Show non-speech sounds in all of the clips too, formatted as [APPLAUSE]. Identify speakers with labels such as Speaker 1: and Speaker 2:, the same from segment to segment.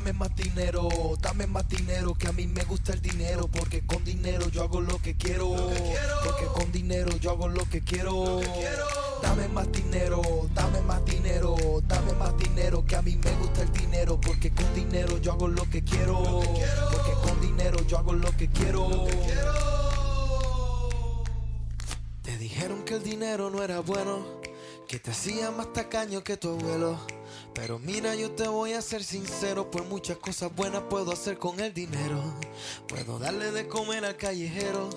Speaker 1: Dame más dinero, dame más dinero, que a mí me gusta el dinero, porque con dinero yo hago lo que quiero, porque con dinero yo hago lo que quiero. Dame más dinero, dame más dinero, dame más dinero, que a mí me gusta el dinero, porque con dinero yo hago lo que quiero, porque con dinero yo hago lo que quiero. Te dijeron que el dinero no era bueno, que te hacía más tacaño que tu abuelo. Pero mira, yo te voy a ser sincero, por muchas cosas buenas puedo hacer con el dinero. Puedo darle de comer al callejero.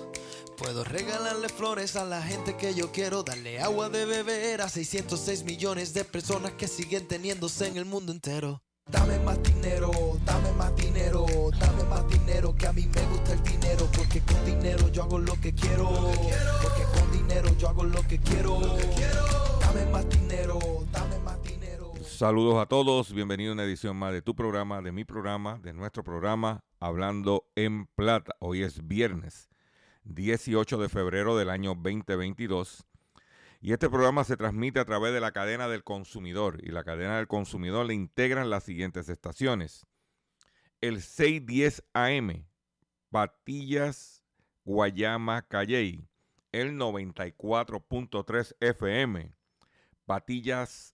Speaker 1: Puedo regalarle flores a la gente que yo quiero, darle agua de beber a 606 millones de personas que siguen teniéndose en el mundo entero. Dame más dinero, dame más dinero, dame más dinero, que a mí me gusta el dinero, porque con dinero yo hago lo que quiero, porque con dinero yo hago lo que quiero. Dame más dinero.
Speaker 2: Saludos a todos, bienvenido a una edición más de tu programa, de mi programa, de nuestro programa Hablando en Plata. Hoy es viernes 18 de febrero del año 2022 y este programa se transmite a través de la cadena del consumidor y la cadena del consumidor le integran las siguientes estaciones. El 610 AM, Patillas, Guayama, Calley. El 94.3 FM, Patillas,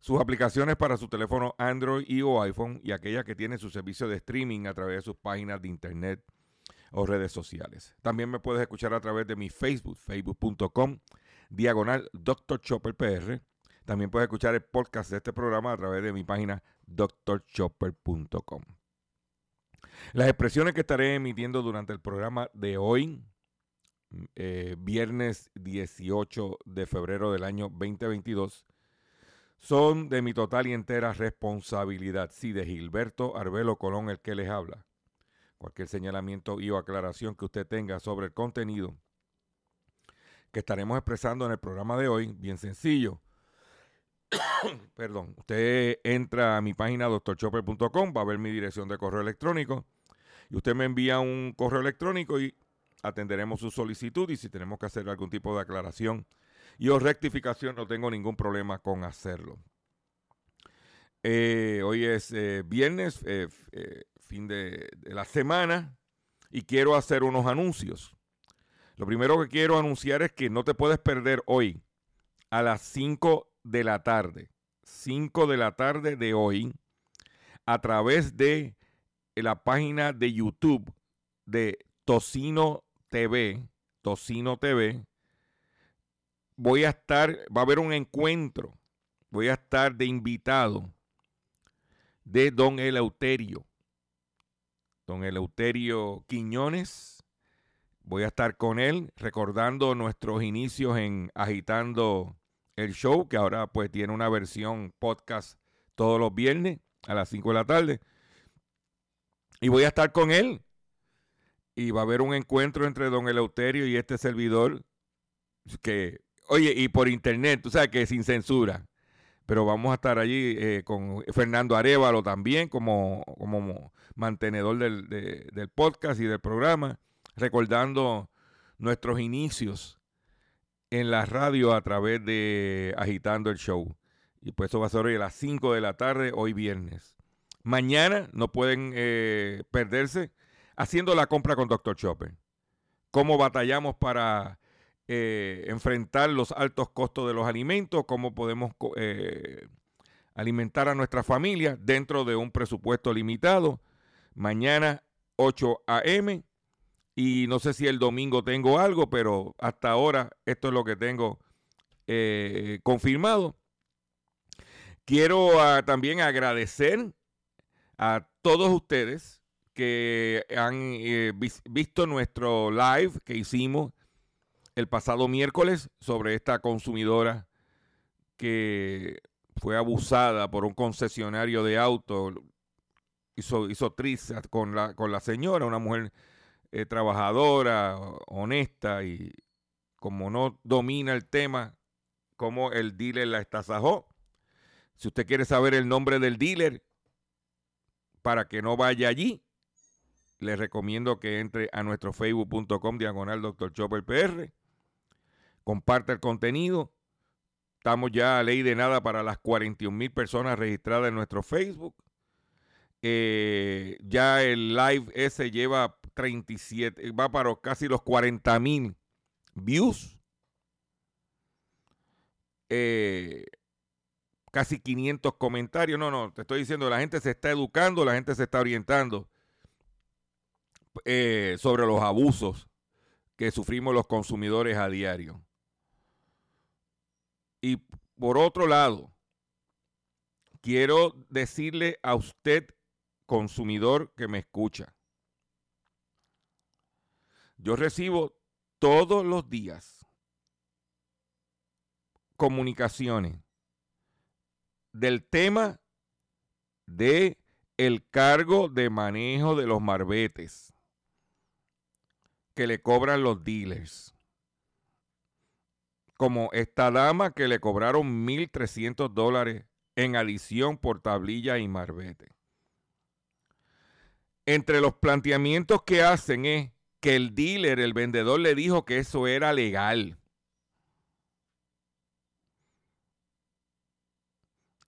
Speaker 2: sus aplicaciones para su teléfono Android y o iPhone y aquellas que tienen su servicio de streaming a través de sus páginas de internet o redes sociales. También me puedes escuchar a través de mi Facebook, facebook.com diagonal Dr. Chopper PR. También puedes escuchar el podcast de este programa a través de mi página drchopper.com. Las expresiones que estaré emitiendo durante el programa de hoy, eh, viernes 18 de febrero del año 2022, son de mi total y entera responsabilidad. Sí, de Gilberto Arbelo Colón, el que les habla. Cualquier señalamiento y o aclaración que usted tenga sobre el contenido que estaremos expresando en el programa de hoy, bien sencillo. [COUGHS] Perdón, usted entra a mi página doctorchopper.com, va a ver mi dirección de correo electrónico y usted me envía un correo electrónico y atenderemos su solicitud y si tenemos que hacer algún tipo de aclaración y o rectificación no tengo ningún problema con hacerlo. Eh, hoy es eh, viernes, eh, fin de, de la semana y quiero hacer unos anuncios. Lo primero que quiero anunciar es que no te puedes perder hoy a las 5 de la tarde, 5 de la tarde de hoy, a través de la página de YouTube de Tocino TV, Tocino TV, voy a estar, va a haber un encuentro, voy a estar de invitado de don Eleuterio, don Eleuterio Quiñones, Voy a estar con él recordando nuestros inicios en Agitando el Show, que ahora pues tiene una versión podcast todos los viernes a las 5 de la tarde. Y voy a estar con él. Y va a haber un encuentro entre don Eleuterio y este servidor. Que, oye, y por internet, tú sabes que sin censura. Pero vamos a estar allí eh, con Fernando Arevalo también como, como mantenedor del, del podcast y del programa recordando nuestros inicios en la radio a través de Agitando el Show. Y pues eso va a ser hoy a las 5 de la tarde, hoy viernes. Mañana no pueden eh, perderse haciendo la compra con Dr. Chopper. Cómo batallamos para eh, enfrentar los altos costos de los alimentos, cómo podemos eh, alimentar a nuestra familia dentro de un presupuesto limitado mañana 8 a.m. Y no sé si el domingo tengo algo, pero hasta ahora esto es lo que tengo eh, confirmado. Quiero ah, también agradecer a todos ustedes que han visto nuestro live que hicimos el pasado miércoles sobre esta consumidora que fue abusada por un concesionario de auto. Hizo, hizo triste con la, con la señora, una mujer eh, trabajadora, honesta y como no domina el tema, como el dealer la estasajó. Si usted quiere saber el nombre del dealer, para que no vaya allí, le recomiendo que entre a nuestro facebook.com diagonal Dr. Chopper PR. Comparte el contenido. Estamos ya a ley de nada para las 41 mil personas registradas en nuestro Facebook. Eh, ya el live ese lleva 37, va para casi los 40 mil views. Eh, casi 500 comentarios. No, no, te estoy diciendo, la gente se está educando, la gente se está orientando eh, sobre los abusos que sufrimos los consumidores a diario. Y por otro lado, quiero decirle a usted, consumidor que me escucha, yo recibo todos los días comunicaciones del tema de el cargo de manejo de los marbetes que le cobran los dealers. Como esta dama que le cobraron 1.300 dólares en adición por tablilla y marbete. Entre los planteamientos que hacen es que el dealer, el vendedor, le dijo que eso era legal.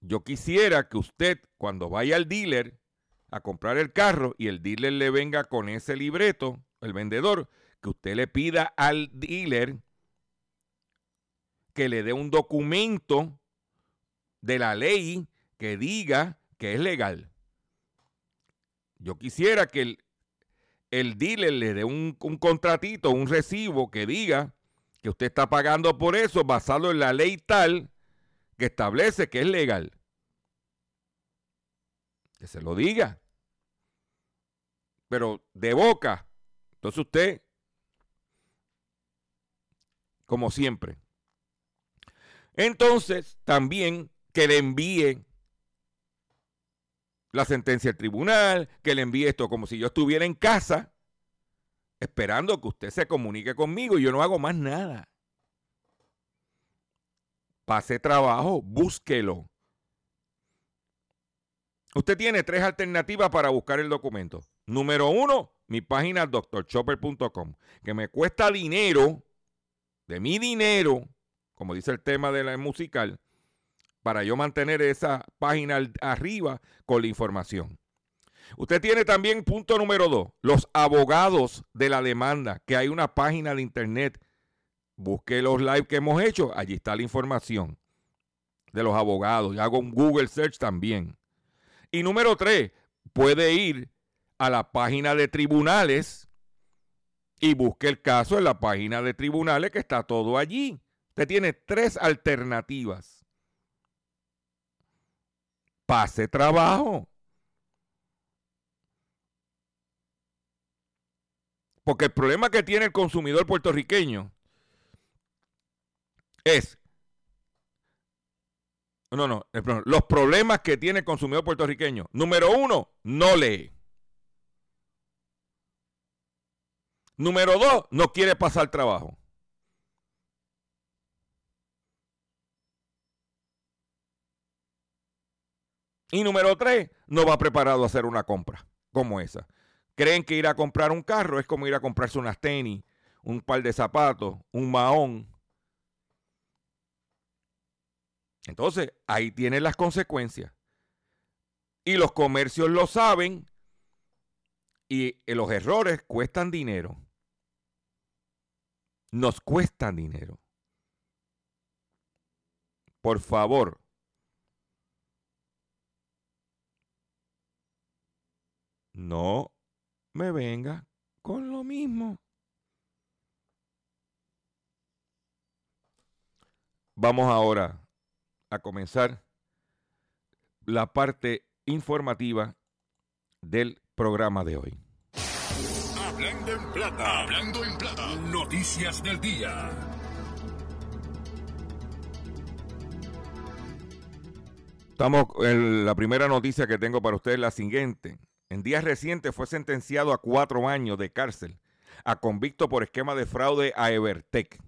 Speaker 2: Yo quisiera que usted, cuando vaya al dealer a comprar el carro y el dealer le venga con ese libreto, el vendedor, que usted le pida al dealer que le dé un documento de la ley que diga que es legal. Yo quisiera que el, el dealer le dé un, un, contratito, un recibo que diga que usted está pagando por eso basado en la ley tal que establece que es legal. Que se lo diga. Pero de boca. Entonces usted, como siempre. Entonces, también que le envíe la sentencia del tribunal, que le envíe esto como si yo estuviera en casa esperando que usted se comunique conmigo y yo no hago más nada. Pase trabajo, búsquelo. Usted tiene tres alternativas para buscar el documento. Número uno, mi página doctorchopper.com, que me cuesta dinero, de mi dinero, como dice el tema de la musical, para yo mantener esa página arriba con la información. Usted tiene también punto número dos, los abogados de la demanda, que hay una página de internet. Busque los live que hemos hecho, allí está la información de los abogados. Y hago un Google search también. Y número tres, puede ir a la página de tribunales y busque el caso en la página de tribunales que está todo allí. Usted tiene tres alternativas pase trabajo. Porque el problema que tiene el consumidor puertorriqueño es, no, no, los problemas que tiene el consumidor puertorriqueño. Número uno, no lee. Número dos, no quiere pasar trabajo. Y número tres, no va preparado a hacer una compra como esa. Creen que ir a comprar un carro es como ir a comprarse unas tenis, un par de zapatos, un mahón. Entonces, ahí tienen las consecuencias. Y los comercios lo saben y los errores cuestan dinero. Nos cuestan dinero. Por favor, no me venga con lo mismo. Vamos ahora a comenzar la parte informativa del programa de hoy.
Speaker 3: Hablando en plata, hablando en plata, noticias del día.
Speaker 2: Estamos en la primera noticia que tengo para ustedes, la siguiente. En días recientes fue sentenciado a cuatro años de cárcel a convicto por esquema de fraude a Evertech.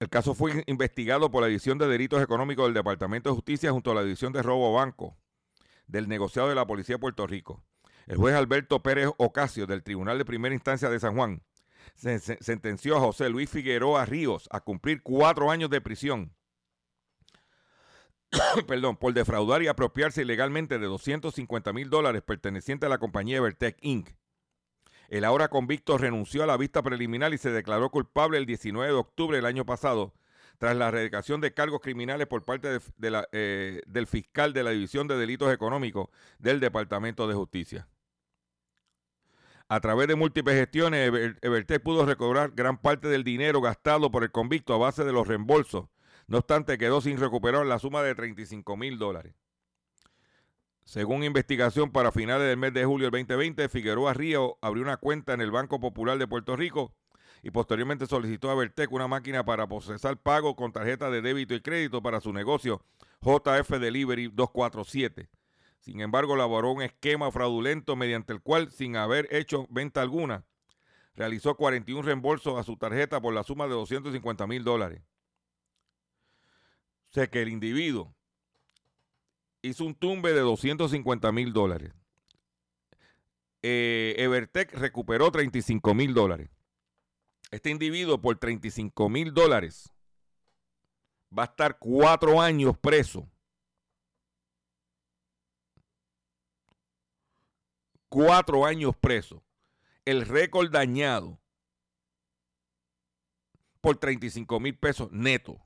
Speaker 2: El caso fue investigado por la División de Delitos Económicos del Departamento de Justicia junto a la División de Robo Banco del negociado de la Policía de Puerto Rico. El juez Alberto Pérez Ocasio del Tribunal de Primera Instancia de San Juan sentenció a José Luis Figueroa Ríos a cumplir cuatro años de prisión [COUGHS] perdón, por defraudar y apropiarse ilegalmente de 250 mil dólares pertenecientes a la compañía Evertech Inc. El ahora convicto renunció a la vista preliminar y se declaró culpable el 19 de octubre del año pasado, tras la erradicación de cargos criminales por parte eh, del fiscal de la División de Delitos Económicos del Departamento de Justicia. A través de múltiples gestiones, Evertech pudo recobrar gran parte del dinero gastado por el convicto a base de los reembolsos no obstante, quedó sin recuperar la suma de 35 mil dólares. Según investigación, para finales del mes de julio del 2020, Figueroa Río abrió una cuenta en el Banco Popular de Puerto Rico y posteriormente solicitó a Vertec una máquina para procesar pagos con tarjeta de débito y crédito para su negocio JF Delivery 247. Sin embargo, elaboró un esquema fraudulento mediante el cual, sin haber hecho venta alguna, realizó 41 reembolsos a su tarjeta por la suma de 250 mil dólares. O sea que el individuo hizo un tumbe de 250 mil dólares. Eh, Evertech recuperó 35 mil dólares. Este individuo por 35 mil dólares va a estar cuatro años preso. Cuatro años preso. El récord dañado por 35 mil pesos neto.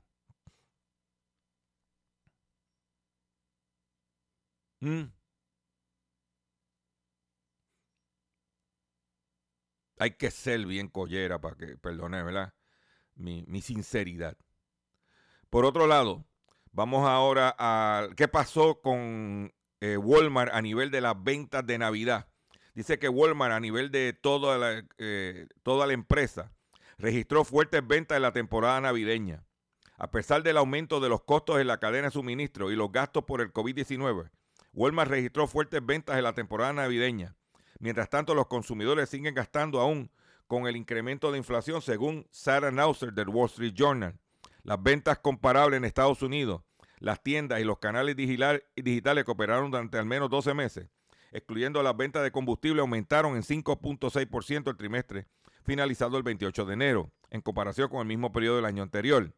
Speaker 2: Mm. Hay que ser bien collera para que, perdone, ¿verdad? Mi, sinceridad. Por otro lado, vamos ahora a qué pasó con eh, Walmart a nivel de las ventas de Navidad. Dice que Walmart a nivel de toda la, eh, toda la empresa registró fuertes ventas en la temporada navideña. A pesar del aumento de los costos en la cadena de suministro y los gastos por el COVID-19, Walmart registró fuertes ventas en la temporada navideña. Mientras tanto, los consumidores siguen gastando aún con el incremento de inflación, según Sarah Nauser del Wall Street Journal. Las ventas comparables en Estados Unidos, las tiendas y los canales digitales que operaron durante al menos 12 meses, excluyendo las ventas de combustible, aumentaron en 5.6% el trimestre finalizado el 28 de enero, en comparación con el mismo periodo del año anterior.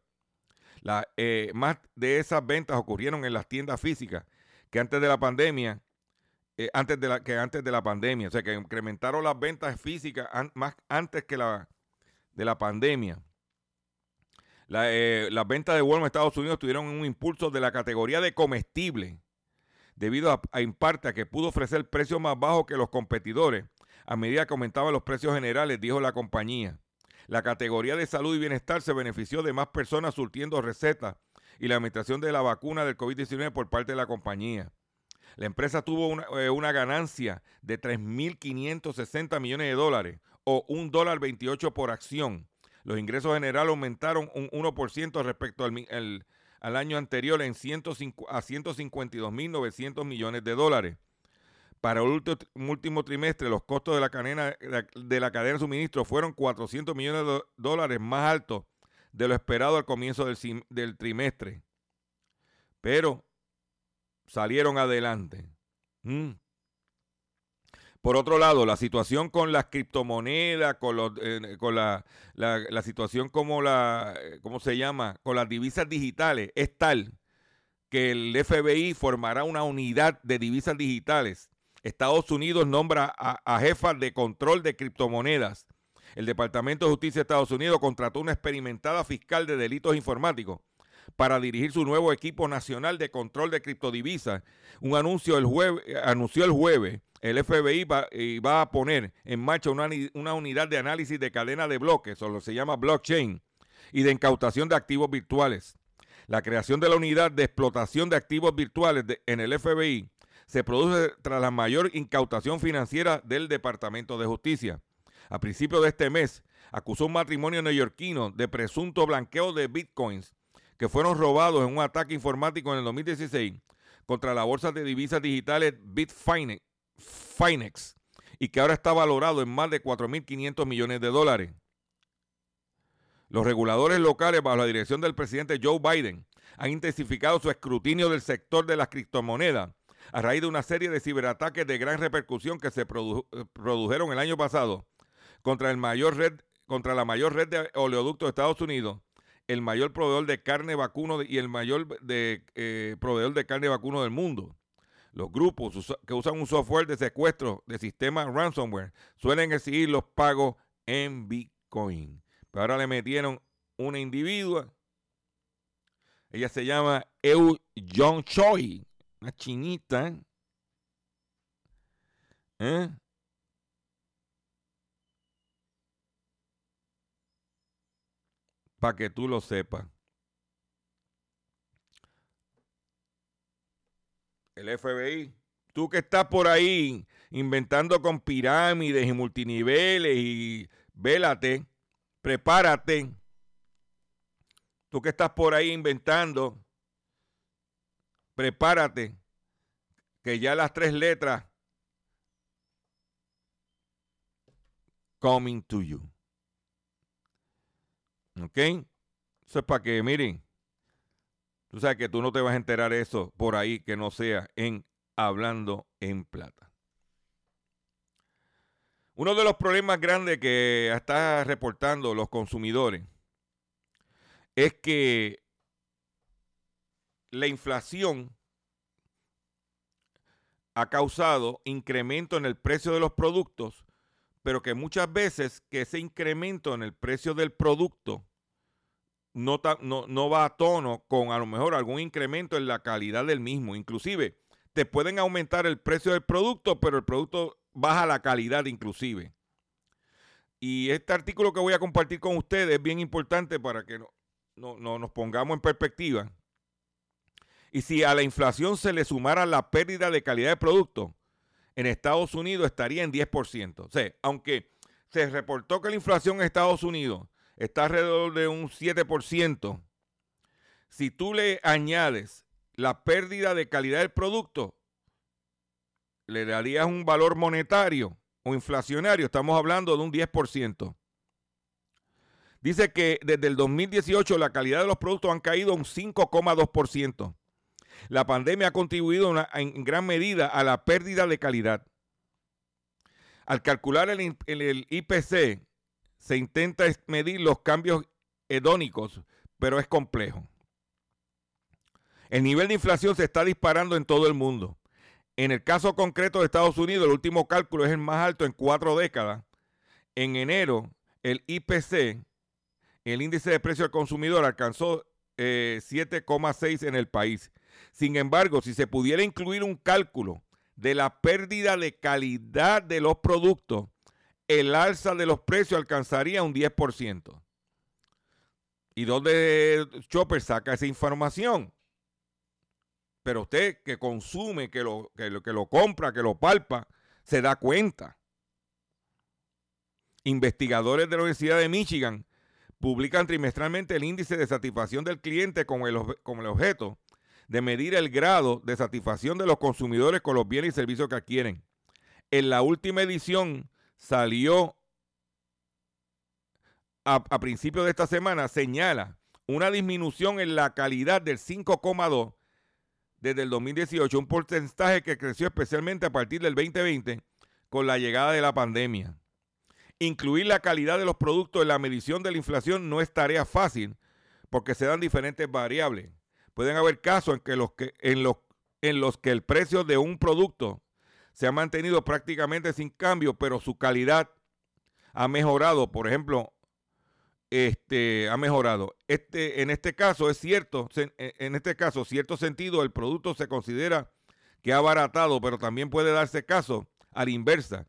Speaker 2: Eh, más de esas ventas ocurrieron en las tiendas físicas que antes de la pandemia, eh, antes de la, que antes de la pandemia, o sea que incrementaron las ventas físicas más antes que la de la pandemia. Eh, las ventas de Walmart en Estados Unidos tuvieron un impulso de la categoría de comestible, debido en parte a que pudo ofrecer precios más bajos que los competidores a medida que aumentaban los precios generales, dijo la compañía. La categoría de salud y bienestar se benefició de más personas surtiendo recetas y la administración de la vacuna del COVID-19 por parte de la compañía. La empresa tuvo una, eh, ganancia de 3.560 millones de dólares o un dólar 28 por acción. Los ingresos generales aumentaron un 1% respecto al, al, año anterior en 105, a 152.900 millones de dólares. Para el último trimestre, los costos de la cadena de la cadena de suministro fueron 400 millones de dólares más altos de lo esperado al comienzo del, trimestre. Pero salieron adelante. Mm. Por otro lado, la situación con las criptomonedas, con, eh, con la, la, situación como la, ¿cómo se llama? Con las divisas digitales es tal que el FBI formará una unidad de divisas digitales. Estados Unidos nombra a, a jefas de control de criptomonedas el Departamento de Justicia de Estados Unidos contrató una experimentada fiscal de delitos informáticos para dirigir su nuevo equipo nacional de control de criptodivisas. Un anuncio el jueves, anunció el jueves el FBI va, va, a poner en marcha una, una, unidad de análisis de cadena de bloques, o lo que se llama blockchain, y de incautación de activos virtuales. La creación de la unidad de explotación de activos virtuales en el FBI se produce tras la mayor incautación financiera del Departamento de Justicia. A principios de este mes, acusó un matrimonio neoyorquino de presunto blanqueo de bitcoins que fueron robados en un ataque informático en el 2016 contra la bolsa de divisas digitales Bitfinex y que ahora está valorado en más de 4.500 millones de dólares. Los reguladores locales, bajo la dirección del presidente Joe Biden, han intensificado su escrutinio del sector de las criptomonedas a raíz de una serie de ciberataques de gran repercusión que se produjeron el año pasado contra, el mayor red, contra la mayor red de oleoductos de Estados Unidos, el mayor proveedor de carne vacuno y el mayor de, eh, proveedor de carne vacuno del mundo. Los grupos que usan un software de secuestro de sistemas ransomware suelen exigir los pagos en Bitcoin. Pero ahora le metieron una individua. Ella se llama Eu Jong Choi, una chinita. ¿Eh? Para que tú lo sepas. El FBI, tú que estás por ahí inventando con pirámides y multiniveles y vélate prepárate. Tú que estás por ahí inventando, prepárate, que ya las tres letras coming to you. ¿Ok? Eso es para que, miren, tú sabes que tú no te vas a enterar eso por ahí que no sea en Hablando en Plata. Uno de los problemas grandes que está reportando los consumidores es que la inflación ha causado incremento en el precio de los productos, pero que muchas veces que ese incremento en el precio del producto no, no, no, va a tono con a lo mejor algún incremento en la calidad del mismo. Inclusive, te pueden aumentar el precio del producto, pero el producto baja la calidad inclusive. Y este artículo que voy a compartir con ustedes es bien importante para que no, nos pongamos en perspectiva. Y si a la inflación se le sumara la pérdida de calidad de producto, en Estados Unidos estaría en 10%. O sea, aunque se reportó que la inflación en Estados Unidos está alrededor de un 7%, si tú le añades la pérdida de calidad del producto, le darías un valor monetario o inflacionario, estamos hablando de un 10%. Dice que desde el 2018 la calidad de los productos han caído un 5,2%. La pandemia ha contribuido en gran medida a la pérdida de calidad. Al calcular el, el IPC, se intenta medir los cambios hedónicos, pero es complejo. El nivel de inflación se está disparando en todo el mundo. En el caso concreto de Estados Unidos, el último cálculo es el más alto en cuatro décadas. En enero, el IPC, el índice de precio al consumidor, alcanzó 7,6 eh, en el país. Sin embargo, si se pudiera incluir un cálculo de la pérdida de calidad de los productos, el alza de los precios alcanzaría un 10%. ¿Y dónde Chopper saca esa información? Pero usted que consume, que lo, que lo, compra, que lo palpa, se da cuenta. Investigadores de la Universidad de Michigan publican trimestralmente el índice de satisfacción del cliente como el, el objeto de medir el grado de satisfacción de los consumidores con los bienes y servicios que adquieren. En la última edición salió a, principios de esta semana, señala una disminución en la calidad del 5,2 desde el 2018, un porcentaje que creció especialmente a partir del 2020 con la llegada de la pandemia. Incluir la calidad de los productos en la medición de la inflación no es tarea fácil porque se dan diferentes variables. Pueden haber casos en, que los que, en, los, en los que el precio de un producto se ha mantenido prácticamente sin cambio, pero su calidad ha mejorado. Por ejemplo, este, ha mejorado. Este, en este caso es cierto, en este caso, cierto sentido, el producto se considera que ha abaratado, pero también puede darse caso a la inversa.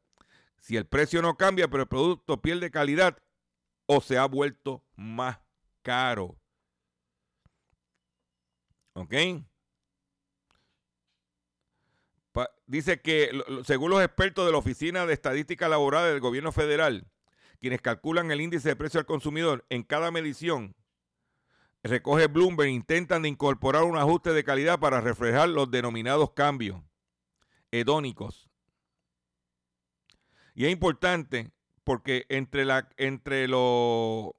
Speaker 2: Si el precio no cambia, pero el producto pierde calidad o se ha vuelto más caro. ¿Ok? Dice que, según los expertos de la Oficina de Estadística Laboral del Gobierno Federal, quienes calculan el índice de precio al consumidor en cada medición, recoge Bloomberg, intentan incorporar un ajuste de calidad para reflejar los denominados cambios hedónicos. Y es importante porque entre la entre lo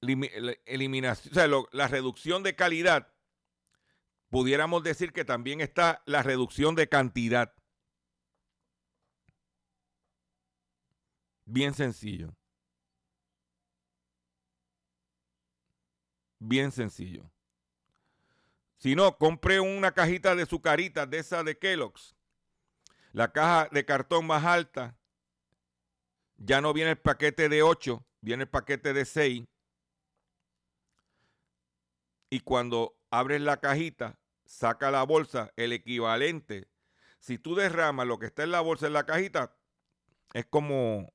Speaker 2: eliminación, o sea, la reducción de calidad, pudiéramos decir que también está la reducción de cantidad. Bien sencillo. Bien sencillo. Si no, compré una cajita de sucaritas de esa de Kellogg's. La caja de cartón más alta. Ya no viene el paquete de 8, viene el paquete de 6. Y cuando abres la cajita, saca la bolsa, el equivalente. Si tú derramas lo que está en la bolsa en la cajita, es como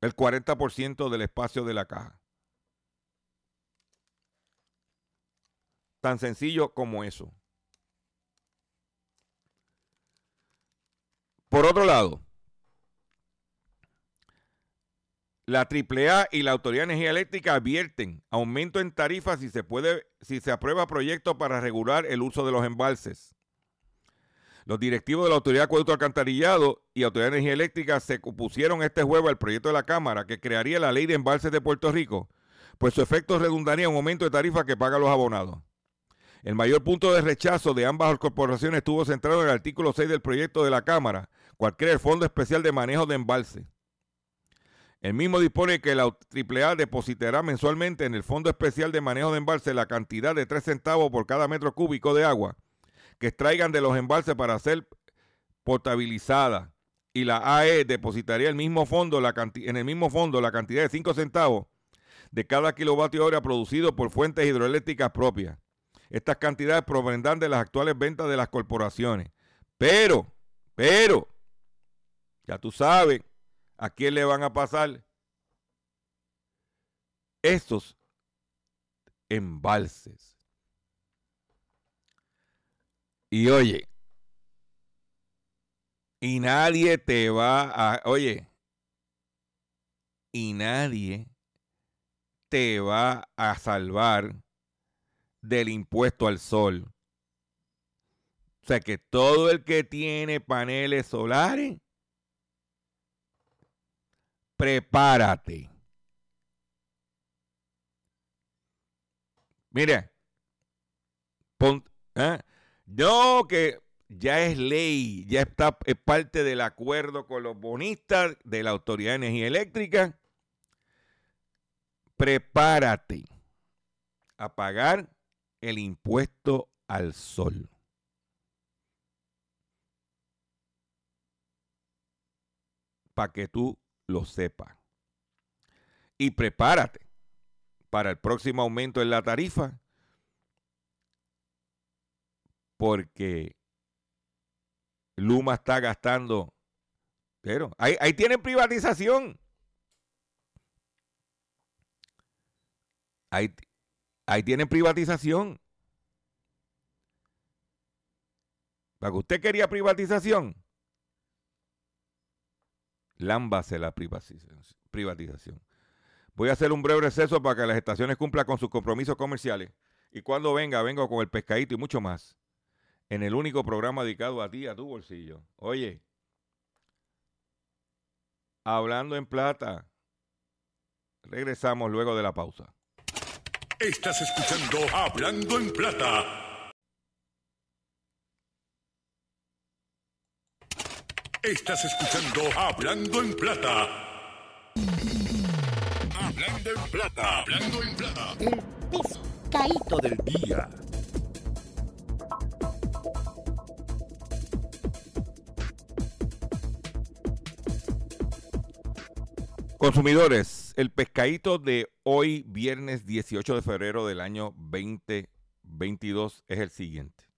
Speaker 2: el 40% del espacio de la caja. Tan sencillo como eso. Por otro lado, la AAA y la Autoridad de Energía Eléctrica advierten aumento en tarifas si se puede si se aprueba proyecto para regular el uso de los embalses. Los directivos de la Autoridad de Acueducto Alcantarillado y Autoridad de Energía Eléctrica se opusieron este jueves al proyecto de la Cámara que crearía la ley de embalses de Puerto Rico, pues su efecto redundaría en un aumento de tarifas que pagan los abonados. El mayor punto de rechazo de ambas corporaciones estuvo centrado en el artículo 6 del proyecto de la Cámara, cual crea el Fondo Especial de Manejo de Embalse. El mismo dispone que la AAA depositará mensualmente en el Fondo Especial de Manejo de Embalse la cantidad de 3 centavos por cada metro cúbico de agua que extraigan de los embalses para ser potabilizada. Y la AE depositaría el mismo fondo, en el mismo fondo la cantidad de 5 centavos de cada kilovatio hora producido por fuentes hidroeléctricas propias. Estas cantidades provendrán de las actuales ventas de las corporaciones. Pero, pero, ya tú sabes a quién le van a pasar estos embalses. Y oye, y nadie te va a, oye, y nadie te va a salvar del impuesto al sol. O sea que todo el que tiene paneles solares, prepárate. Mire, ¿eh? no que ya es ley, ya está es parte del acuerdo con los bonistas de la Autoridad de Energía Eléctrica. Prepárate a pagar el impuesto al sol. Para que tú lo sepas. Y prepárate para el próximo aumento en la tarifa. Porque Luma está gastando. Pero ahí, ahí tienen privatización. Ahí, Ahí tienen privatización. Para que usted quería privatización, lámbase la privatización. Voy a hacer un breve receso para que las estaciones cumplan con sus compromisos comerciales. Y cuando venga, vengo con el pescadito y mucho más. En el único programa dedicado a ti, a tu bolsillo. Oye, hablando en plata, regresamos luego de la pausa.
Speaker 3: Estás escuchando Hablando en Plata. Estás escuchando Hablando en Plata. Hablando en Plata. Hablando en Plata.
Speaker 4: El pescadito del día.
Speaker 2: Consumidores el pescadito de hoy, viernes 18 de febrero del año 2022, es el siguiente.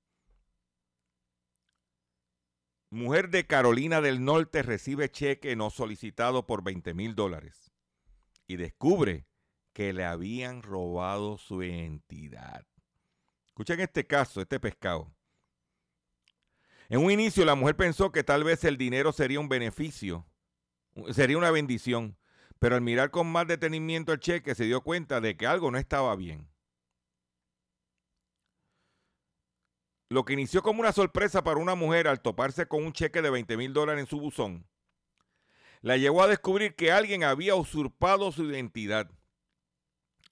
Speaker 2: Mujer de Carolina del Norte recibe cheque no solicitado por 20 mil dólares y descubre que le habían robado su identidad. Escuchen este caso, este pescado. En un inicio la mujer pensó que tal vez el dinero sería un beneficio, sería una bendición, pero al mirar con más detenimiento el cheque se dio cuenta de que algo no estaba bien. Lo que inició como una sorpresa para una mujer al toparse con un cheque de 20 mil dólares en su buzón, la llevó a descubrir que alguien había usurpado su identidad.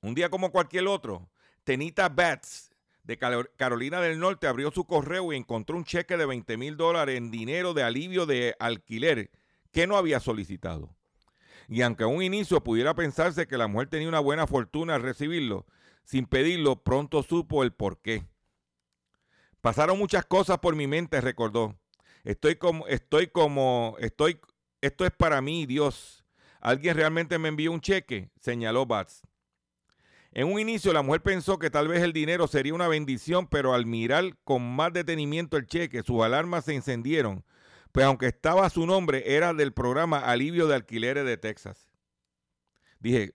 Speaker 2: Un día como cualquier otro, Tenita Bats de Carolina del Norte abrió su correo y encontró un cheque de 20 mil dólares en dinero de alivio de alquiler que no había solicitado. Y aunque a un inicio pudiera pensarse que la mujer tenía una buena fortuna al recibirlo, sin pedirlo, pronto supo el por qué. Pasaron muchas cosas por mi mente, recordó. Estoy como, estoy como, estoy, esto es para mí, Dios. ¿Alguien realmente me envió un cheque? señaló Bats. En un inicio la mujer pensó que tal vez el dinero sería una bendición, pero al mirar con más detenimiento el cheque, sus alarmas se encendieron, pues aunque estaba su nombre, era del programa Alivio de Alquileres de Texas. Dije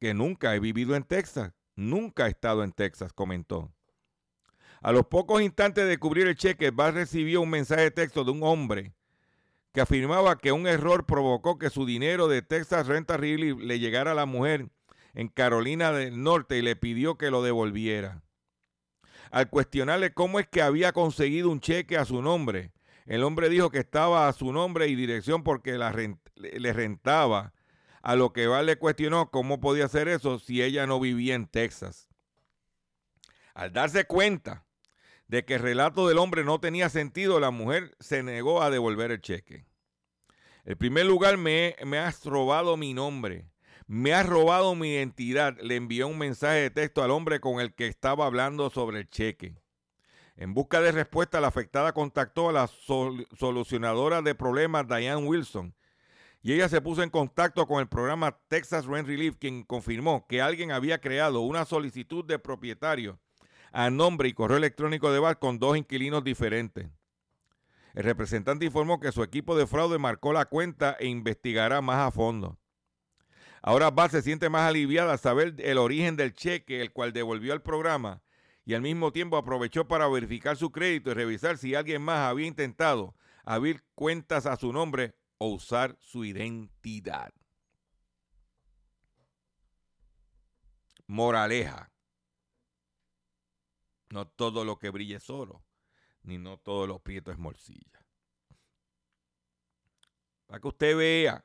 Speaker 2: que nunca he vivido en Texas, nunca he estado en Texas, comentó. A los pocos instantes de cubrir el cheque, Bass recibió un mensaje de texto de un hombre que afirmaba que un error provocó que su dinero de Texas Renta Relief le llegara a la mujer en Carolina del Norte y le pidió que lo devolviera. Al cuestionarle cómo es que había conseguido un cheque a su nombre, el hombre dijo que estaba a su nombre y dirección porque le rentaba. A lo que Val le cuestionó cómo podía hacer eso si ella no vivía en Texas. Al darse cuenta de que el relato del hombre no tenía sentido, la mujer se negó a devolver el cheque. En primer lugar, me, me has robado mi nombre, me has robado mi identidad. Le envió un mensaje de texto al hombre con el que estaba hablando sobre el cheque. En busca de respuesta, la afectada contactó a la solucionadora de problemas, Diane Wilson, y ella se puso en contacto con el programa Texas Rent Relief, quien confirmó que alguien había creado una solicitud de propietario a nombre y correo electrónico de Bar con dos inquilinos diferentes. El representante informó que su equipo de fraude marcó la cuenta e investigará más a fondo. Ahora Bar se siente más aliviada al saber el origen del cheque, el cual devolvió al programa, y al mismo tiempo aprovechó para verificar su crédito y revisar si alguien más había intentado abrir cuentas a su nombre o usar su identidad. Moraleja. No todo lo que brille es oro, ni no todo lo prieto es morcilla. Para que usted vea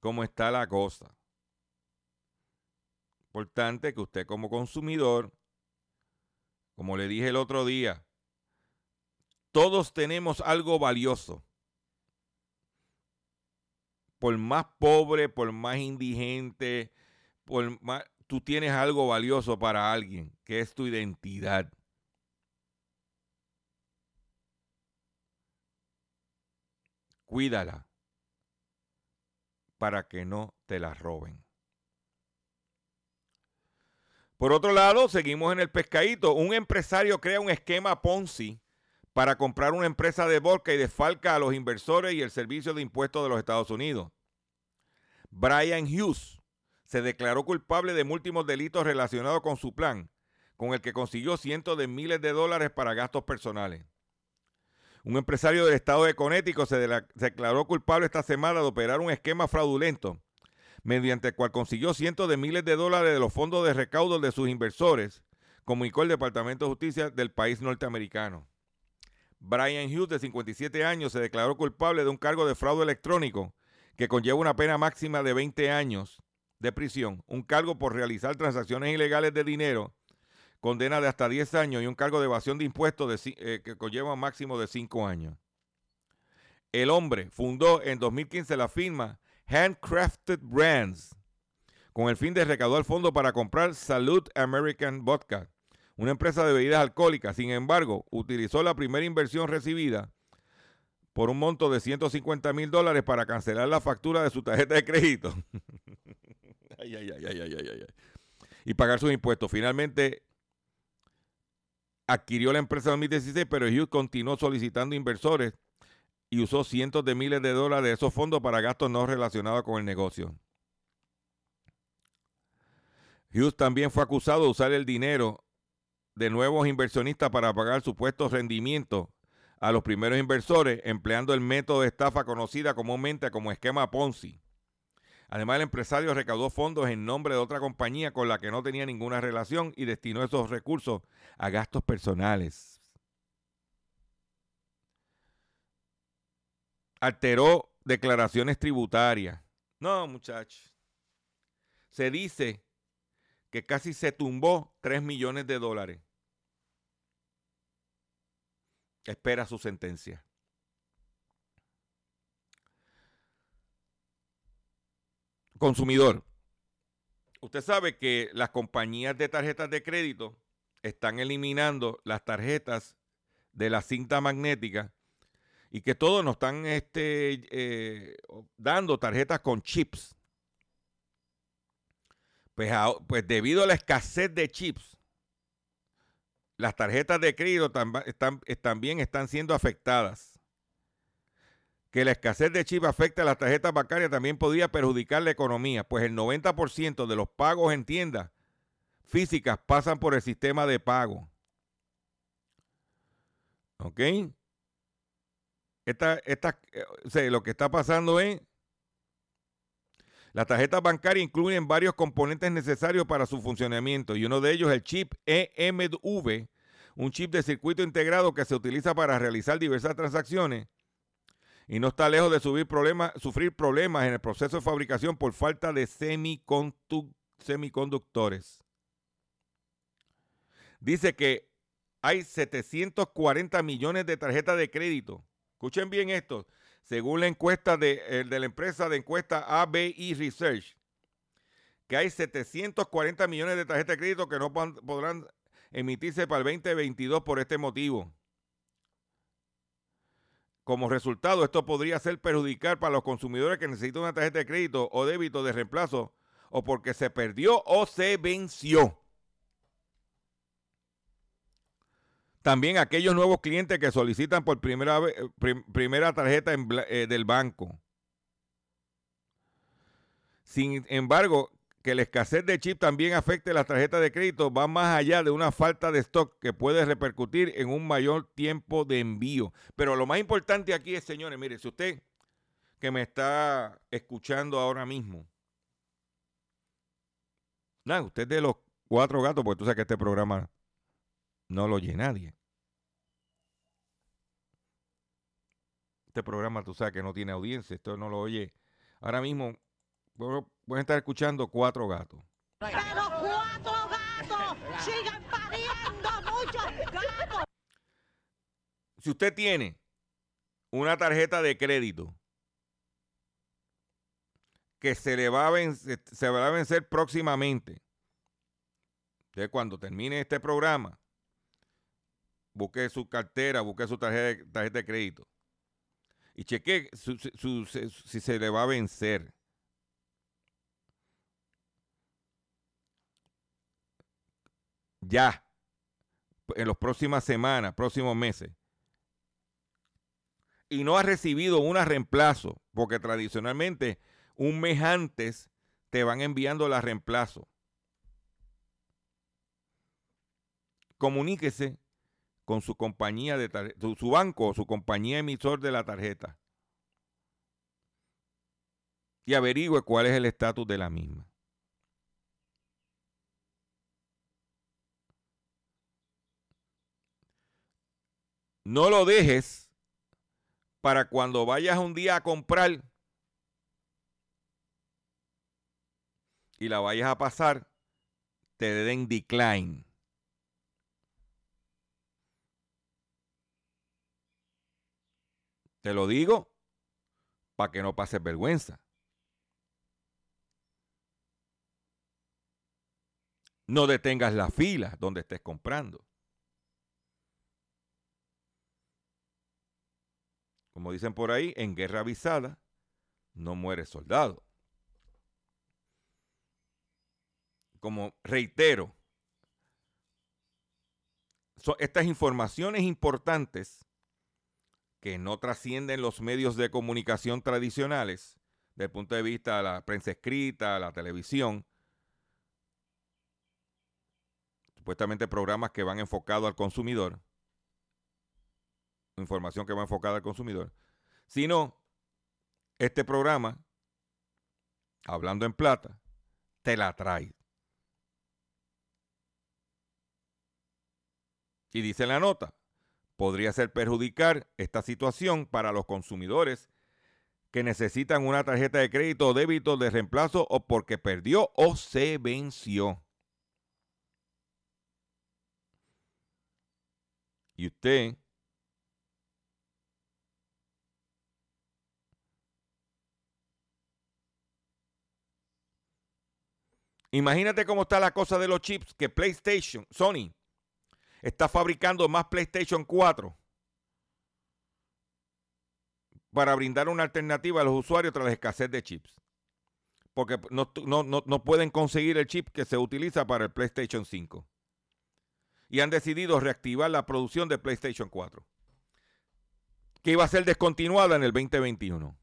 Speaker 2: cómo está la cosa. Importante que usted como consumidor, como le dije el otro día, todos tenemos algo valioso. Por más pobre, por más indigente, por más, tú tienes algo valioso para alguien, que es tu identidad. Cuídala para que no te la roben. Por otro lado, seguimos en el pescadito. Un empresario crea un esquema Ponzi para comprar una empresa de vodka y desfalca a los inversores y el servicio de impuestos de los Estados Unidos. Brian Hughes se declaró culpable de múltiples delitos relacionados con su plan, con el que consiguió cientos de miles de dólares para gastos personales. Un empresario del estado de Connecticut se, declaró culpable esta semana de operar un esquema fraudulento, mediante el cual consiguió cientos de miles de dólares de los fondos de recaudo de sus inversores, comunicó el Departamento de Justicia del país norteamericano. Brian Hughes, de 57 años, se declaró culpable de un cargo de fraude electrónico que conlleva una pena máxima de 20 años de prisión, un cargo por realizar transacciones ilegales de dinero, condena de hasta 10 años y un cargo de evasión de impuestos eh, que conlleva un máximo de 5 años. El hombre fundó en 2015 la firma Handcrafted Brands con el fin de recaudar fondos para comprar Salud American Vodka, una empresa de bebidas alcohólicas. Sin embargo, utilizó la primera inversión recibida por un monto de 150 mil dólares para cancelar la factura de su tarjeta de crédito. [LAUGHS] Y pagar sus impuestos. Finalmente adquirió la empresa en 2016, pero Hughes continuó solicitando inversores y usó cientos de miles de dólares de esos fondos para gastos no relacionados con el negocio. Hughes también fue acusado de usar el dinero de nuevos inversionistas para pagar supuestos rendimientos a los primeros inversores, empleando el método de estafa conocida comúnmente como esquema Ponzi. Además, el empresario recaudó fondos en nombre de otra compañía con la que no tenía ninguna relación y destinó esos recursos a gastos personales. Alteró declaraciones tributarias. No, muchachos. Se dice que casi se tumbó 3 millones de dólares. Espera su sentencia. Consumidor. Usted sabe que las compañías de tarjetas de crédito están eliminando las tarjetas de la cinta magnética y que todos nos están este, eh, dando tarjetas con chips. Pues, pues, debido a la escasez de chips, las tarjetas de crédito también están siendo afectadas. Que la escasez de chips afecta a las tarjetas bancarias también podría perjudicar la economía, pues el 90% de los pagos en tiendas físicas pasan por el sistema de pago. ¿Ok? Esta, esta, eh, lo que está pasando es las tarjetas bancarias incluyen varios componentes necesarios para su funcionamiento y uno de ellos es el chip EMV, un chip de circuito integrado que se utiliza para realizar diversas transacciones y no está lejos de sufrir problemas en el proceso de fabricación por falta de semiconductores. Dice que hay 740 millones de tarjetas de crédito. Escuchen bien esto según la encuesta de, la empresa de encuesta ABI Research, que hay 740 millones de tarjetas de crédito que no podrán emitirse para el 2022 por este motivo. Como resultado, esto podría ser perjudicar para los consumidores que necesitan una tarjeta de crédito o débito de reemplazo o porque se perdió o se venció. También aquellos nuevos clientes que solicitan por primera, vez, primera tarjeta eh, del banco. Sin embargo, que la escasez de chip también afecte las tarjetas de crédito va más allá de una falta de stock que puede repercutir en un mayor tiempo de envío. Pero lo más importante aquí es, señores, mire, si usted que me está escuchando ahora mismo, nada, usted de los cuatro gatos, porque tú sabes que este programa no lo oye nadie. Este programa, tú sabes que no tiene audiencia, esto no lo oye. Ahora mismo voy a estar escuchando cuatro gatos.
Speaker 5: Pero cuatro gatos, sigan pariendo muchos gatos.
Speaker 2: Si usted tiene una tarjeta de crédito que se le va a vencer, se va a vencer próximamente, entonces cuando termine este programa, busque su cartera, busque su tarjeta, de crédito y cheque si se le va a vencer. Ya, en las próximas semanas, próximos meses. Y no ha recibido un reemplazo, porque tradicionalmente un mes antes te van enviando la reemplazo. Comuníquese con su compañía de su banco o su compañía emisor de la tarjeta y averigüe cuál es el estatus de la misma. No lo dejes para cuando vayas un día a comprar y la vayas a pasar, te den decline. Te lo digo para que no pases vergüenza. No detengas la fila donde estés comprando. Como dicen por ahí, en guerra avisada no muere soldado. como reitero, estas informaciones importantes que no trascienden los medios de comunicación tradicionales, desde el punto de vista de la prensa escrita, la televisión, supuestamente programas que van enfocados al consumidor, información que va enfocada al consumidor, sino este programa, hablando en plata, te la trae. Y dice la nota, podría ser perjudicar esta situación para los consumidores que necesitan una tarjeta de crédito o débito de reemplazo o porque perdió o se venció. Y usted Imagínate cómo está la cosa de los chips que PlayStation, Sony, está fabricando más PlayStation 4 para brindar una alternativa a los usuarios tras la escasez de chips. Porque no, no, pueden conseguir el chip que se utiliza para el PlayStation 5. Y han decidido reactivar la producción de PlayStation 4, que iba a ser descontinuada en el 2021.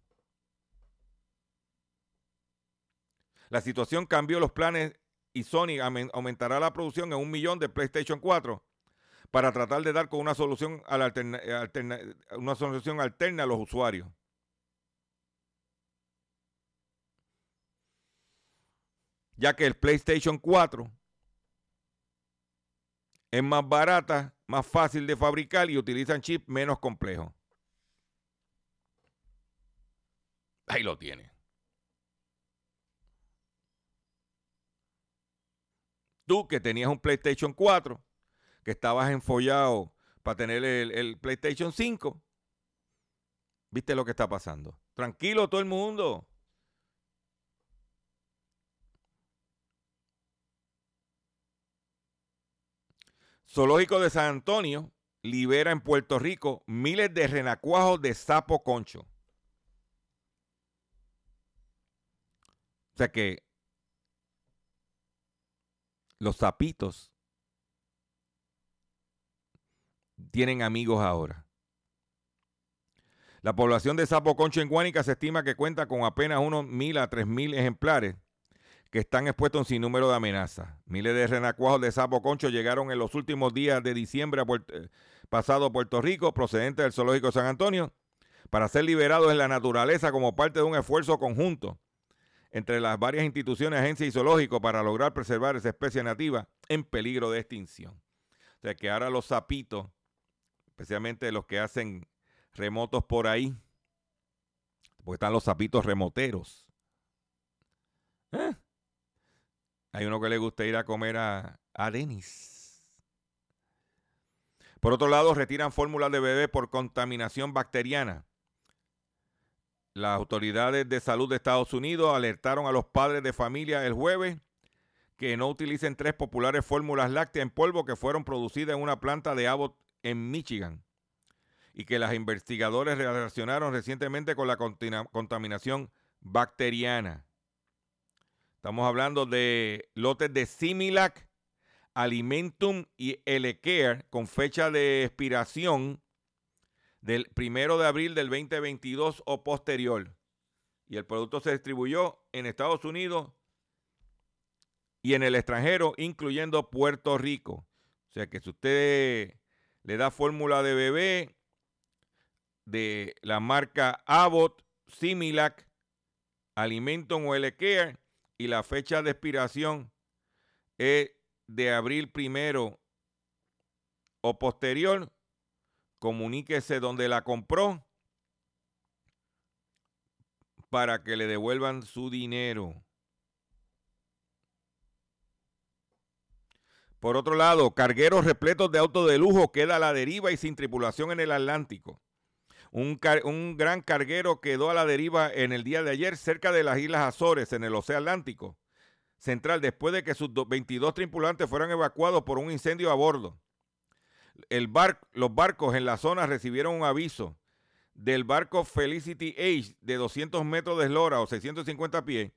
Speaker 2: La situación cambió los planes y Sony aumentará la producción en un millón de PlayStation 4 para tratar de dar con una solución, alterna, una solución alterna a los usuarios. Ya que el PlayStation 4 es más barata, más fácil de fabricar y utilizan chips menos complejos. Ahí lo tiene. Tú que tenías un PlayStation 4, que estabas enfollado para tener el, PlayStation 5, ¿viste lo que está pasando? Tranquilo todo el mundo. Zoológico de San Antonio libera en Puerto Rico miles de renacuajos de sapo concho. O sea que los sapitos tienen amigos ahora. La población de sapo concho en Guánica se estima que cuenta con apenas unos mil a tres mil ejemplares que están expuestos a un sinnúmero de amenazas. Miles de renacuajos de sapo concho llegaron en los últimos días de diciembre eh, pasado a Puerto Rico, procedentes del Zoológico San Antonio, para ser liberados en la naturaleza como parte de un esfuerzo conjunto entre las varias instituciones, agencias y zoológicos para lograr preservar esa especie nativa en peligro de extinción. O sea que ahora los sapitos, especialmente los que hacen remotos por ahí, porque están los sapitos remoteros. ¿Eh? Hay uno que le gusta ir a comer a, a Denis. Por otro lado, retiran fórmulas de bebé por contaminación bacteriana. Las autoridades de salud de Estados Unidos alertaron a los padres de familia el jueves que no utilicen tres populares fórmulas lácteas en polvo que fueron producidas en una planta de Abbott en Michigan y que las investigadores relacionaron recientemente con la contaminación bacteriana. Estamos hablando de lotes de Similac, Alimentum y Elecare con fecha de expiración del primero de abril del 2022 o posterior. Y el producto se distribuyó en Estados Unidos y en el extranjero, incluyendo Puerto Rico. O sea que si usted le da fórmula de bebé de la marca Abbott, Similac, Alimentum o L-Care y la fecha de expiración es de abril primero o posterior, comuníquese donde la compró para que le devuelvan su dinero. Por otro lado, cargueros repletos de autos de lujo queda a la deriva y sin tripulación en el Atlántico. Un, un, gran carguero quedó a la deriva en el día de ayer cerca de las Islas Azores, en el Océano Atlántico Central, después de que sus 22 tripulantes fueran evacuados por un incendio a bordo los barcos en la zona recibieron un aviso del barco Felicity Age de 200 metros de eslora o 650 pies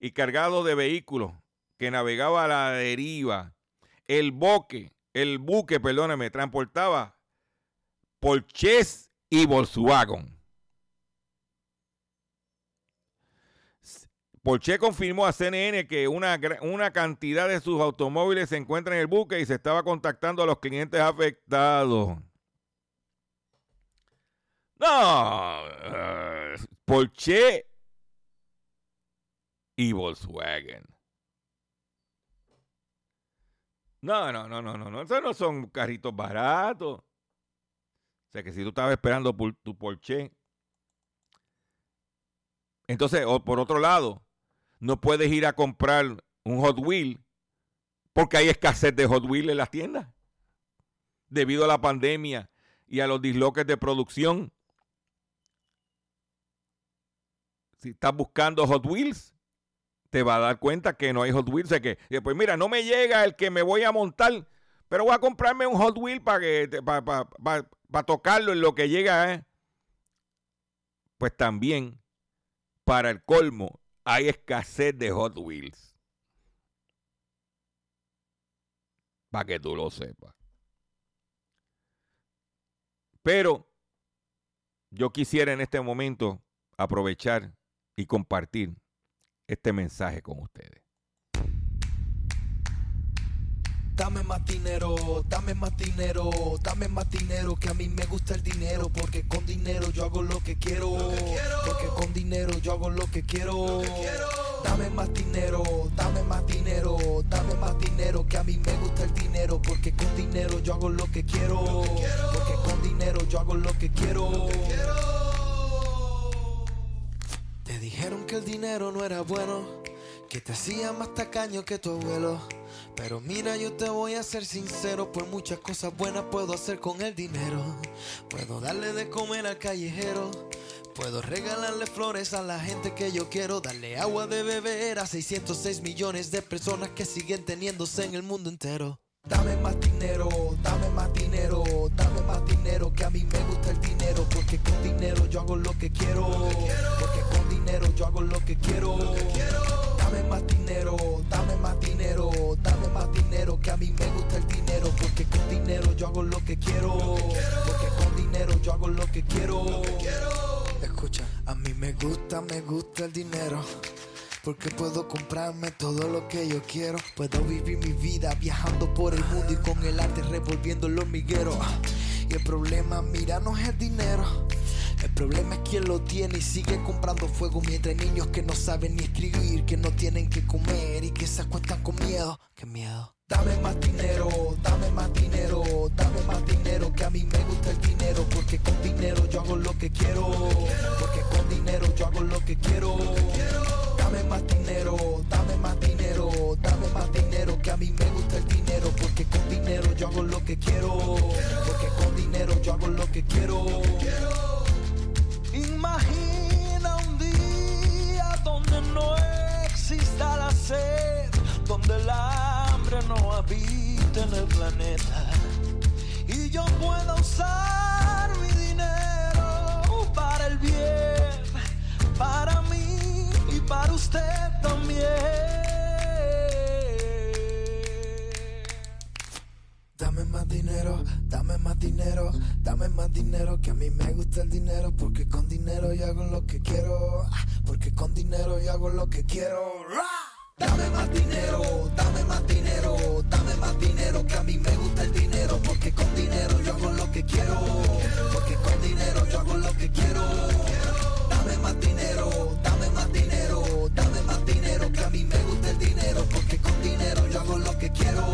Speaker 2: y cargado de vehículos que navegaba a la deriva, el boque, el buque, perdóneme, transportaba Porsches y Volkswagen. Porsche confirmó a CNN que una, una, cantidad de sus automóviles se encuentra en el buque y se estaba contactando a los clientes afectados. No, uh, Porsche y Volkswagen. No, no, no, no, no, no. Esos no son carritos baratos. O sea que si tú estabas esperando tu Porsche. Entonces, o por otro lado, no puedes ir a comprar un Hot Wheel porque hay escasez de Hot Wheel en las tiendas. Debido a la pandemia y a los disloques de producción. Si estás buscando Hot Wheels, te va a dar cuenta que no hay Hot Wheels. que, pues mira, no me llega el que me voy a montar, pero voy a comprarme un Hot Wheel para que para tocarlo en lo que llega. ¿eh? Pues también, para el colmo, hay escasez de Hot Wheels. Para que tú lo sepas. Pero yo quisiera en este momento aprovechar y compartir este mensaje con ustedes.
Speaker 1: Dame más dinero, dame más dinero, dame más dinero, que a mí me gusta el dinero, porque con dinero yo hago lo que quiero, porque con dinero yo hago lo que quiero. Dame más dinero, dame más dinero, dame más dinero, que a mí me gusta el dinero, porque con dinero yo hago lo que quiero, porque con dinero yo hago lo que quiero. Te dijeron que el dinero no era bueno, que te hacía más tacaño que tu abuelo. Pero mira, yo te voy a ser sincero, pues muchas cosas buenas puedo hacer con el dinero. Puedo darle de comer al callejero. Puedo regalarle flores a la gente que yo quiero, darle agua de beber a 606 millones de personas que siguen teniéndose en el mundo entero. Dame más dinero, dame más dinero, dame más dinero, que a mí me gusta el dinero, porque con dinero yo hago lo que quiero, porque con dinero yo hago lo que quiero. Dame más dinero, dame más dinero, dame más dinero, que a mí me gusta el dinero, porque con dinero yo hago lo que quiero, porque con dinero yo hago lo que quiero. Escucha, a mí me gusta, me gusta el dinero. Porque puedo comprarme todo lo que yo quiero. Puedo vivir mi vida viajando por el mundo y con el arte revolviendo el hormiguero. Y el problema, mira, no es el dinero. El problema es quien lo tiene y sigue comprando fuego mientras hay niños que no saben ni escribir, que no tienen que comer y que se acuestan con miedo. ¡Qué miedo! Dame más dinero, dame más dinero, dame más dinero, que a mí me gusta el dinero, porque con dinero yo hago lo que quiero, porque con dinero yo hago lo que quiero. Dame más dinero, dame más dinero, dame más dinero, que a mí me gusta el dinero, porque con dinero yo hago lo que quiero, porque con dinero yo hago lo que quiero. Imagina un día donde no exista la sed, donde el hambre no habita en el planeta y yo pueda usar mi dinero para el bien, para mí y para usted también. Dame más dinero, dame más dinero, dame más dinero, que a mí me gusta el dinero, porque con dinero yo hago lo que quiero, porque con dinero yo hago lo que quiero. Dame más dinero, dame más dinero, dame más dinero, que a mí me gusta el dinero, porque con dinero yo hago lo que quiero, porque con dinero yo hago lo que quiero. Dame más dinero, dame más dinero, dame más dinero, que a mí me gusta el dinero, porque con dinero yo hago lo que quiero,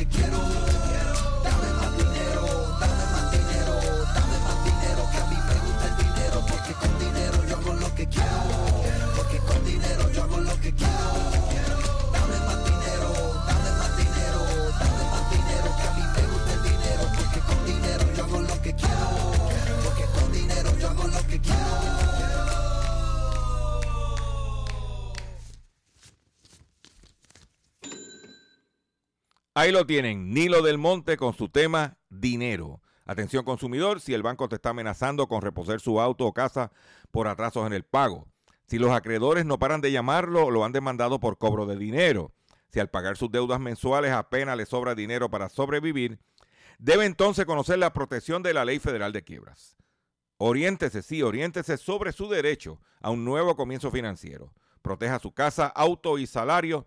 Speaker 1: que quiero. Dame más dinero, dame más dinero, dame más dinero, que a mí me gusta el dinero, porque con dinero yo hago lo que quiero, porque con dinero yo hago lo que quiero.
Speaker 2: Ahí lo tienen, Nilo del Monte con su tema Dinero. Atención consumidor, si el banco te está amenazando con reposer su auto o casa por atrasos en el pago, Si los acreedores no paran de llamarlo, lo han demandado por cobro de dinero. Si al pagar sus deudas mensuales apenas le sobra dinero para sobrevivir, debe entonces conocer la protección de la Ley Federal de Quiebras. Oriéntese, sí, oriéntese sobre su derecho a un nuevo comienzo financiero. Proteja su casa, auto y salario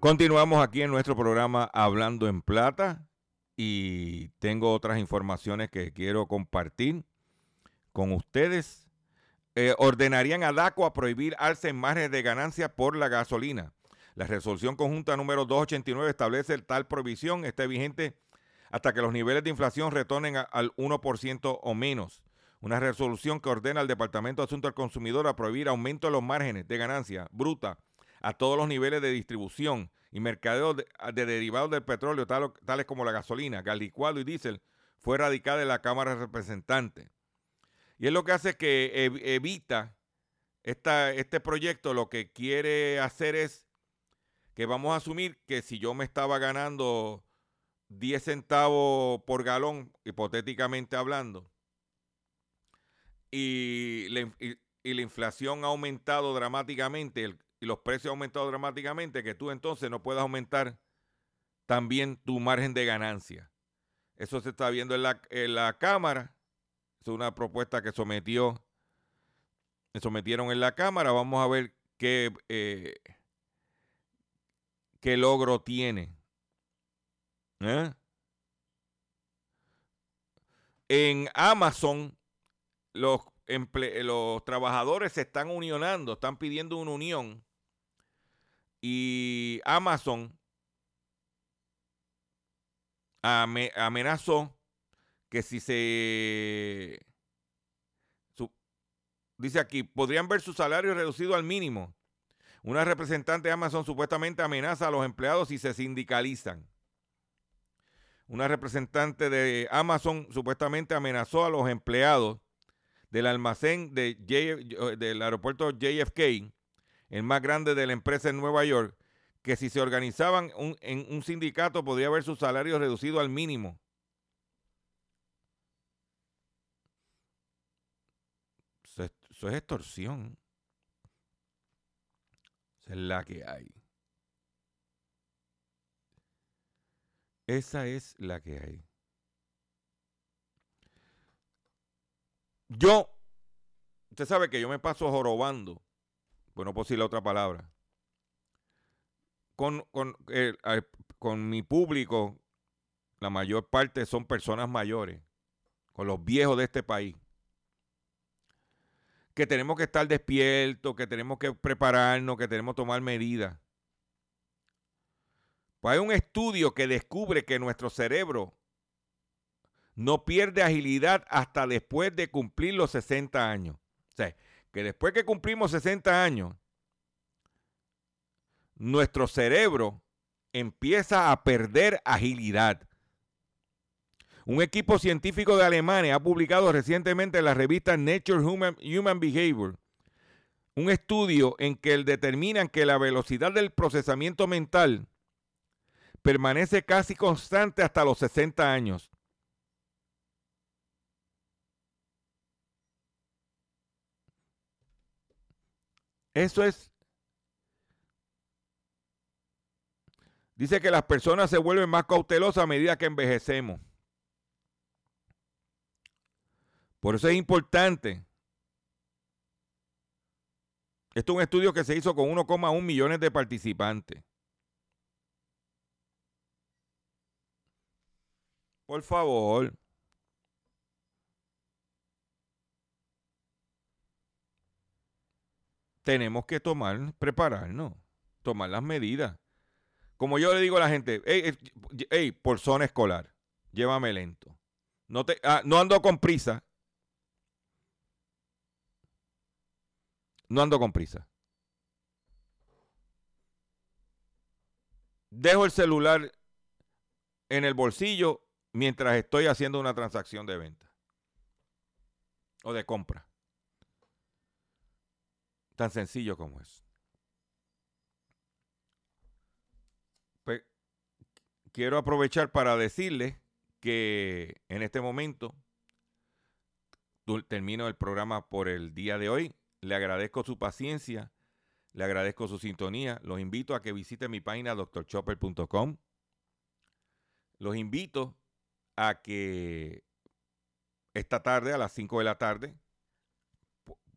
Speaker 2: Continuamos aquí en nuestro programa Hablando en Plata y tengo otras informaciones que quiero compartir con ustedes. Eh, ordenarían a DACO a prohibir alza en margen de ganancia por la gasolina. La resolución conjunta número 289 establece tal prohibición, esté vigente hasta que los niveles de inflación retornen al 1% o menos. Una resolución que ordena al Departamento de Asuntos del Consumidor a prohibir aumento de los márgenes de ganancia bruta a todos los niveles de distribución y mercadeo de, de derivados del petróleo, tal- tales como la gasolina, gas licuado y diésel, fue radicada en la Cámara de Representantes. Y es lo que hace que ev- evita esta, este proyecto, lo que quiere hacer es que vamos a asumir que si yo me estaba ganando 10 centavos por galón, hipotéticamente hablando, y la, y la inflación ha aumentado dramáticamente el- y los precios han aumentado dramáticamente, que tú entonces no puedas aumentar también tu margen de ganancia. Eso se está viendo en la, en la Cámara. Es una propuesta que sometió, sometieron en la Cámara. Vamos a ver qué, eh, qué logro tiene. ¿Eh? En Amazon, los, los trabajadores se están unionando, están pidiendo una unión. Y Amazon ame- amenazó que si se... dice aquí, podrían ver su salario reducido al mínimo. Una representante de Amazon supuestamente amenaza a los empleados si se sindicalizan. Una representante de Amazon supuestamente amenazó a los empleados del almacén de J- del aeropuerto JFK, el más grande de la empresa en Nueva York, que si se organizaban en un sindicato podría haber su salario reducido al mínimo. Eso es, eso es extorsión. Esa es la que hay. Esa es la que hay. Yo, usted sabe que yo me paso jorobando, pues no puedo decir la otra palabra, con, con, eh, con mi público, la mayor parte son personas mayores, con los viejos de este país, que tenemos que estar despiertos, que tenemos que prepararnos, que tenemos que tomar medidas. Pues hay un estudio que descubre que nuestro cerebro no pierde agilidad hasta después de cumplir los 60 años. O sea, que después que cumplimos 60 años, nuestro cerebro empieza a perder agilidad. Un equipo científico de Alemania ha publicado recientemente en la revista Nature Human, Human Behavior un estudio en que determinan que la velocidad del procesamiento mental permanece casi constante hasta los 60 años. Eso es... Dice que las personas se vuelven más cautelosas a medida que envejecemos. Por eso es importante Esto es un estudio que se hizo con 1,1 millones de participantes. Por favor. Tenemos que tomar, prepararnos, tomar las medidas. Como yo le digo a la gente, hey, por zona escolar, llévame lento. No, te, ah, no ando con prisa. No ando con prisa. Dejo el celular en el bolsillo mientras estoy haciendo una transacción de venta o de compra. Tan sencillo como es. Quiero aprovechar para decirle que en este momento termino el programa por el día de hoy. Le agradezco su paciencia, le agradezco su sintonía. Los invito a que visite mi página doctorchopper.com. Los invito a que esta tarde, a las 5 de la tarde,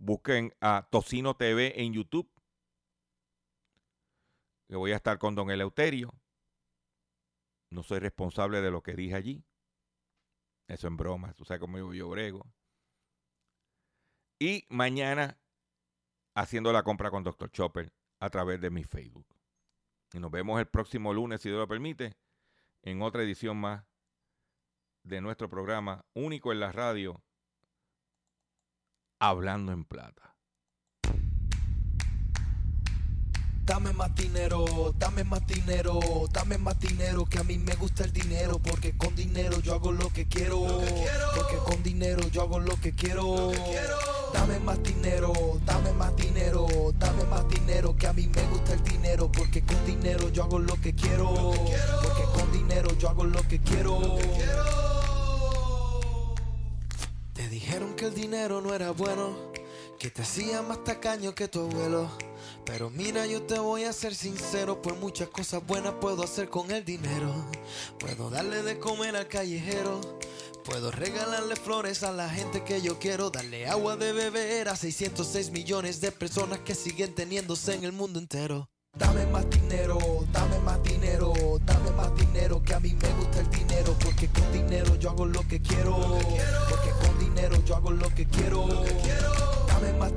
Speaker 2: busquen a Tocino TV en YouTube. Que voy a estar con Don Eleuterio. No soy responsable de lo que dije allí. Eso en broma, tú sabes cómo yo, yo brego. Y mañana haciendo la compra con Dr. Chopper a través de mi Facebook. Y nos vemos el próximo lunes, si Dios lo permite, en otra edición más de nuestro programa único en la radio, Hablando en Plata.
Speaker 1: Dame más dinero, dame más dinero, dame más dinero, que a mí me gusta el dinero, porque con dinero yo hago lo que quiero, porque con dinero yo hago lo que quiero. Dame más dinero, dame más dinero, dame más dinero, que a mí me gusta el dinero, porque con dinero yo hago lo que quiero, porque con dinero yo hago lo que quiero. Te el dinero no era bueno, que te hacía más tacaño que tu abuelo. Pero mira, yo te voy a ser sincero, pues muchas cosas buenas puedo hacer con el dinero. Puedo darle de comer al callejero. Puedo regalarle flores a la gente que yo quiero, darle agua de beber a 606 millones de personas que siguen teniéndose en el mundo entero. Dame más dinero, dame más dinero, dame más dinero, que a mí me gusta el dinero, porque con dinero yo hago lo que quiero, porque con dinero yo hago lo que quiero, dame más.